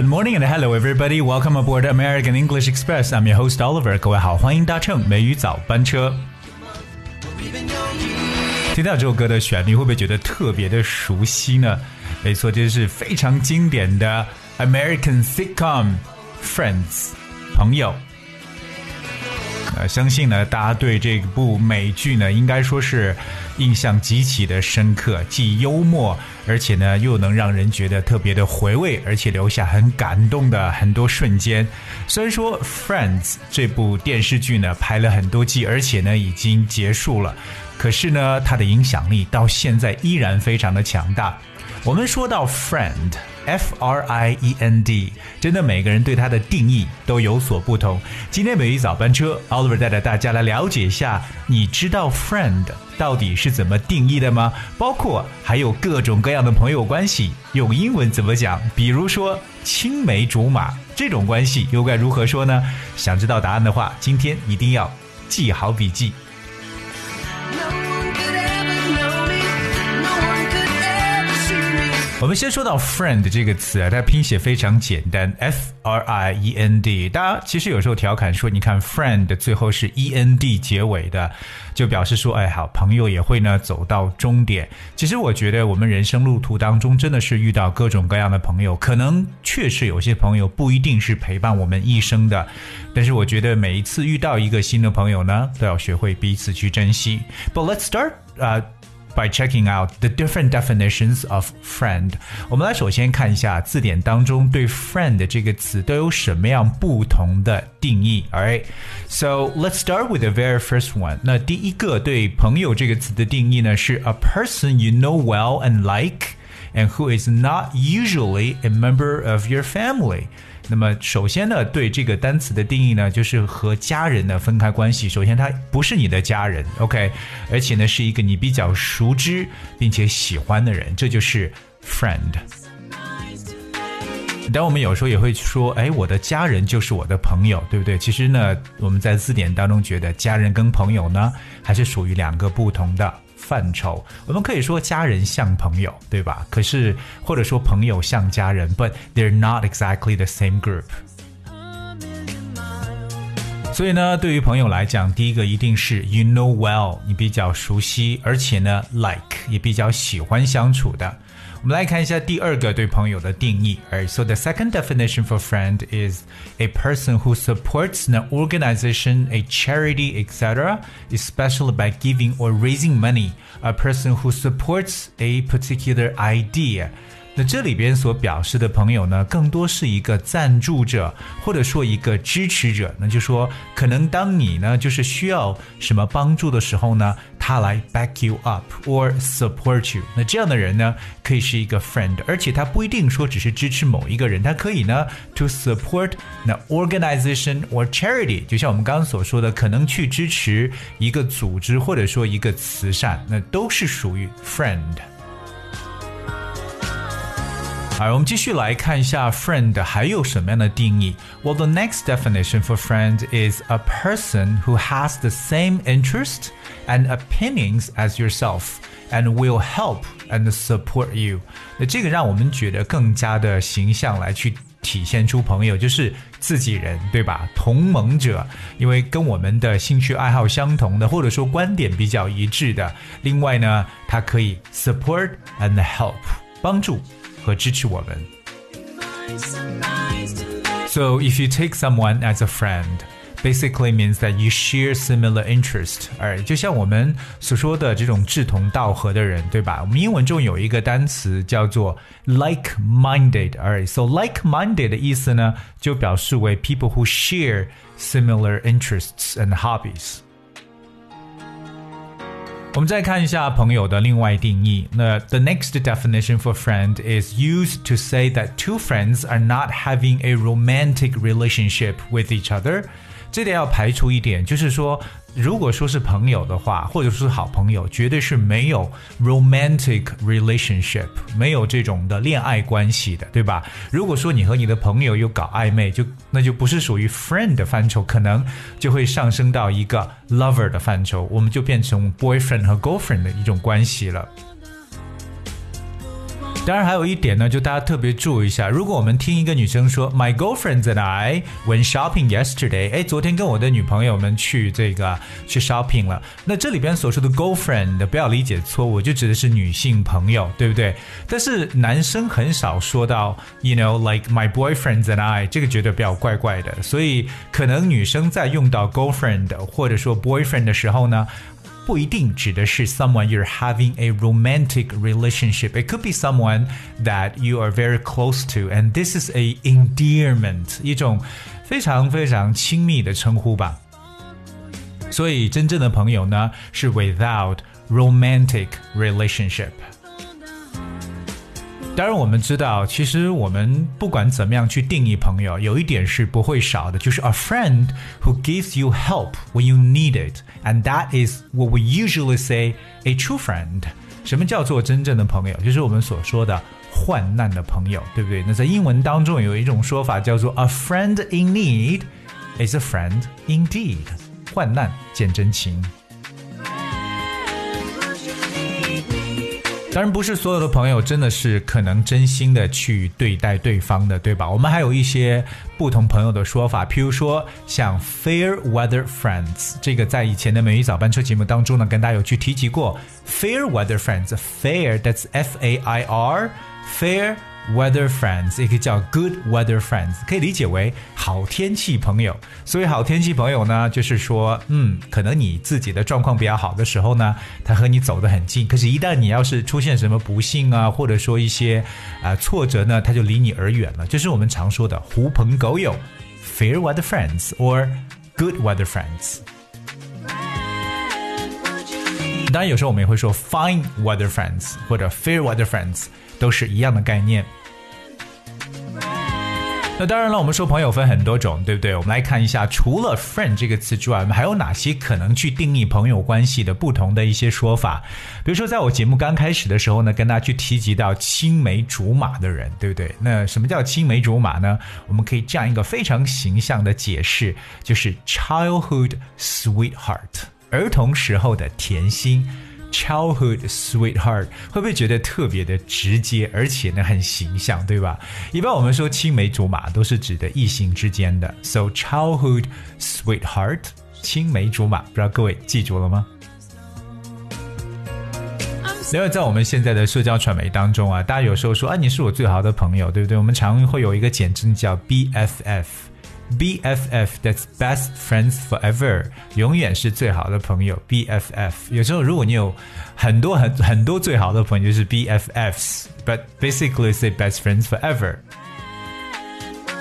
Good morning and hello everybody. Welcome aboard American English Express. I'm your host Oliver. 各位好，欢迎搭乘美语早班车。听到这首歌的旋律，会不会觉得特别的熟悉呢？没错，这是非常经典的 American sitcom Friends，朋友。呃，相信呢，大家对这部美剧呢，应该说是印象极其的深刻，既幽默，而且呢，又能让人觉得特别的回味，而且留下很感动的很多瞬间。虽然说《Friends》这部电视剧呢，拍了很多季，而且呢，已经结束了，可是呢，它的影响力到现在依然非常的强大。我们说到 friend。F R I E N D，真的每个人对它的定义都有所不同。今天每一早班车，Oliver 带着大家来了解一下，你知道 friend 到底是怎么定义的吗？包括还有各种各样的朋友关系，用英文怎么讲？比如说青梅竹马这种关系又该如何说呢？想知道答案的话，今天一定要记好笔记。我们先说到 friend 这个词啊，它拼写非常简单，f r i e n d。大家其实有时候调侃说，你看 friend 最后是 e n d 结尾的，就表示说，哎，好朋友也会呢走到终点。其实我觉得我们人生路途当中真的是遇到各种各样的朋友，可能确实有些朋友不一定是陪伴我们一生的，但是我觉得每一次遇到一个新的朋友呢，都要学会彼此去珍惜。But let's start 啊。by checking out the different definitions of friend。我们来首先看一下字典当中对 friend 这个词都有什么样不同的定义。Alright, so let's start with the very first one。那第一个对朋友这个词的定义呢是 a person you know well and like And who is not usually a member of your family。那么首先呢，对这个单词的定义呢，就是和家人呢分开关系。首先，他不是你的家人，OK，而且呢是一个你比较熟知并且喜欢的人，这就是 friend。但我们有时候也会说，哎，我的家人就是我的朋友，对不对？其实呢，我们在字典当中觉得家人跟朋友呢，还是属于两个不同的。范畴，我们可以说家人像朋友，对吧？可是或者说朋友像家人，but they're not exactly the same group。所以呢，对于朋友来讲，第一个一定是 you know well，你比较熟悉，而且呢，like 也比较喜欢相处的。我们来看一下第二个对朋友的定义。Alright, so the second definition for friend is a person who supports an organization, a charity, etc., especially by giving or raising money. A person who supports a particular idea. 那这里边所表示的朋友呢，更多是一个赞助者，或者说一个支持者。那就说，可能当你呢就是需要什么帮助的时候呢，他来 back you up or support you。那这样的人呢，可以是一个 friend，而且他不一定说只是支持某一个人，他可以呢 to support the organization or charity。就像我们刚刚所说的，可能去支持一个组织或者说一个慈善，那都是属于 friend。好，我们继续来看一下 friend 还有什么样的定义。Well, the next definition for friend is a person who has the same interest and opinions as yourself and will help and support you。那这个让我们觉得更加的形象来去体现出朋友就是自己人，对吧？同盟者，因为跟我们的兴趣爱好相同的，或者说观点比较一致的。另外呢，它可以 support and help 帮助。 和支持我们。So if you take someone as a friend, basically means that you share similar interest。而就像我们所说的这种志同道合的人，对吧？我们英文中有一个单词叫做 like-minded。而 so like-minded 的意思呢，就表示为 people who share similar interests and hobbies。 我们再看一下朋友的另外定义。那 the next definition for friend is used to say that two friends are not having a romantic relationship with each other。 这点要排除一点，就是说如果说是朋友的话，或者说是好朋友，绝对是没有 romantic relationship，没有这种的恋爱关系的，对吧？如果说你和你的朋友又搞暧昧，就那就不是属于 friend 的范畴，可能就会上升到一个 lover 的范畴，我们就变成 boyfriend 和 girlfriend 的一种关系了。当然，还有一点呢，就大家特别注意一下，如果我们听一个女生说 “My girlfriends and I went shopping yesterday”，哎，昨天跟我的女朋友们去这个去 shopping 了。那这里边所说的 girlfriend 不要理解错误，就指的是女性朋友，对不对？但是男生很少说到 “you know like my boyfriends and I”，这个觉得比较怪怪的。所以可能女生在用到 girlfriend 或者说 boyfriend 的时候呢。不一定指的是 someone you're having a romantic relationship. It could be someone that you are very close to, and this is a endearment，一种非常非常亲密的称呼吧。所以真正的朋友呢，是 without romantic relationship。 当然，我们知道，其实我们不管怎么样去定义朋友，有一点是不会少的，就是 a friend who gives you help when you need it，and that is what we usually say a true friend。什么叫做真正的朋友？就是我们所说的患难的朋友，对不对？那在英文当中有一种说法叫做 a friend in need is a friend indeed。患难见真情。当然不是所有的朋友真的是可能真心的去对待对方的，对吧？我们还有一些不同朋友的说法，譬如说像 fair weather friends，这个在以前的美语早班车节目当中呢，跟大家有去提及过 fair weather friends，fair，that's F A I R，fair。Weather friends 也可以叫 good weather friends，可以理解为好天气朋友。所以好天气朋友呢，就是说，嗯，可能你自己的状况比较好的时候呢，他和你走得很近。可是，一旦你要是出现什么不幸啊，或者说一些啊挫折呢，他就离你而远了。就是我们常说的狐朋狗友，fair weather friends or good weather friends。当然，有时候我们也会说 fine weather friends 或者 fair weather friends，都是一样的概念。那当然了，我们说朋友分很多种，对不对？我们来看一下，除了 friend 这个词之外，我们还有哪些可能去定义朋友关系的不同的一些说法？比如说，在我节目刚开始的时候呢，跟大家去提及到青梅竹马的人，对不对？那什么叫青梅竹马呢？我们可以这样一个非常形象的解释，就是 childhood sweetheart，儿童时候的甜心。Childhood sweetheart 会不会觉得特别的直接，而且呢很形象，对吧？一般我们说青梅竹马都是指的异性之间的，so childhood sweetheart 青梅竹马，不知道各位记住了吗？另外，在我们现在的社交传媒当中啊，大家有时候说啊，你是我最好的朋友，对不对？我们常会有一个简称叫 BFF。BFF，that's best friends forever，永远是最好的朋友。BFF，有时候如果你有很多很很多最好的朋友，就是 BFFs，but basically say best friends forever。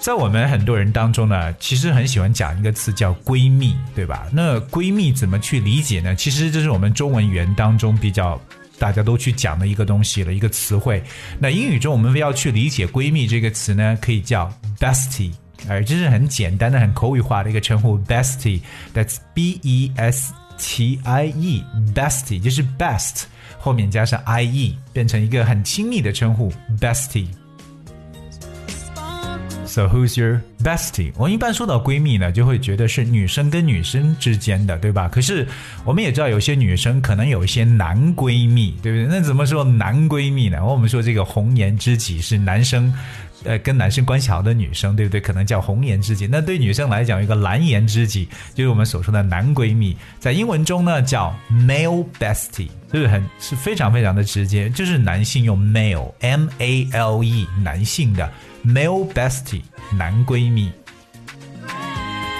在我们很多人当中呢，其实很喜欢讲一个词叫闺蜜，对吧？那闺蜜怎么去理解呢？其实这是我们中文语言当中比较大家都去讲的一个东西了，一个词汇。那英语中我们要去理解闺蜜这个词呢，可以叫 bestie。而这是很简单的、很口语化的一个称呼，bestie，that's B E S T I E，bestie 就是 best 后面加上 I E，变成一个很亲密的称呼，bestie。So who's your bestie？我一般说到闺蜜呢，就会觉得是女生跟女生之间的，对吧？可是我们也知道，有些女生可能有一些男闺蜜，对不对？那怎么说男闺蜜呢？我们说这个红颜知己是男生。呃，跟男生关系好的女生，对不对？可能叫红颜知己。那对女生来讲，一个蓝颜知己，就是我们所说的男闺蜜。在英文中呢，叫 male bestie，就是很是非常非常的直接，就是男性用 male，m a l e，男性的 male bestie，男闺。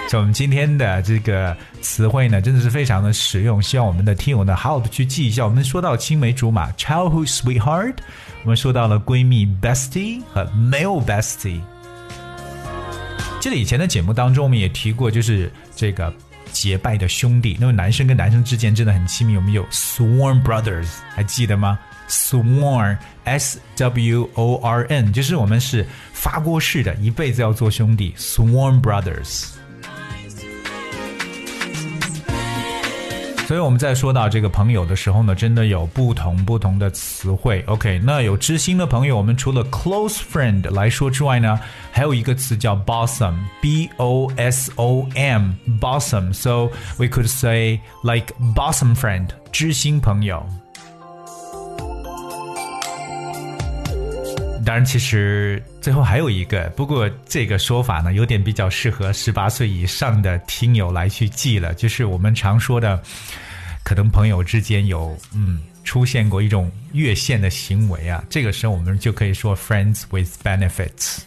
所以，我们今天的这个词汇呢，真的是非常的实用，希望我们的听友呢，好好的去记一下。我们说到青梅竹马 （childhood sweetheart）。我们说到了闺蜜 bestie 和 male bestie。记得以前的节目当中，我们也提过，就是这个结拜的兄弟，那么男生跟男生之间真的很亲密。我们有 sworn brothers，还记得吗 ？sworn，s w o r n，就是我们是发过誓的，一辈子要做兄弟。sworn brothers。所以我们在说到这个朋友的时候呢，真的有不同不同的词汇。OK，那有知心的朋友，我们除了 close friend 来说之外呢，还有一个词叫 bosom，b o s o m，bosom。So we could say like bosom friend，知心朋友。 当然，其实最后还有一个，不过这个说法呢，有点比较适合十八岁以上的听友来去记了，就是我们常说的，可能朋友之间有嗯出现过一种越线的行为啊，这个时候我们就可以说 friends with benefits，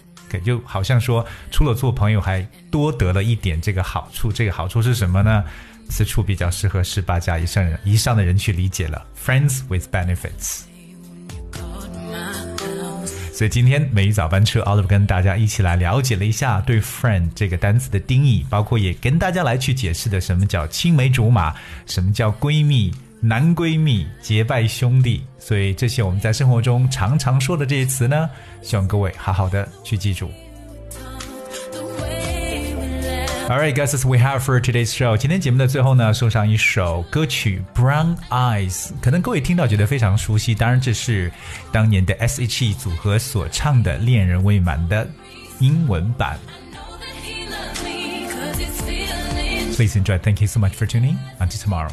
就好像说除了做朋友，还多得了一点这个好处。这个好处是什么呢？此处比较适合十八加以上人以上的人去理解了，friends with benefits。所以今天美语早班车奥利弗跟大家一起来了解了一下对 friend 这个单词的定义，包括也跟大家来去解释的什么叫青梅竹马，什么叫闺蜜、男闺蜜、结拜兄弟。所以这些我们在生活中常常说的这些词呢，希望各位好好的去记住。Alright, guys, that's we have for today's show. 今天节目的最后呢，送上一首歌曲《Brown Eyes》，可能各位听到觉得非常熟悉。当然，这是当年的 S.H.E 组合所唱的《恋人未满》的英文版。Please enjoy. Thank you so much for tuning. Until tomorrow.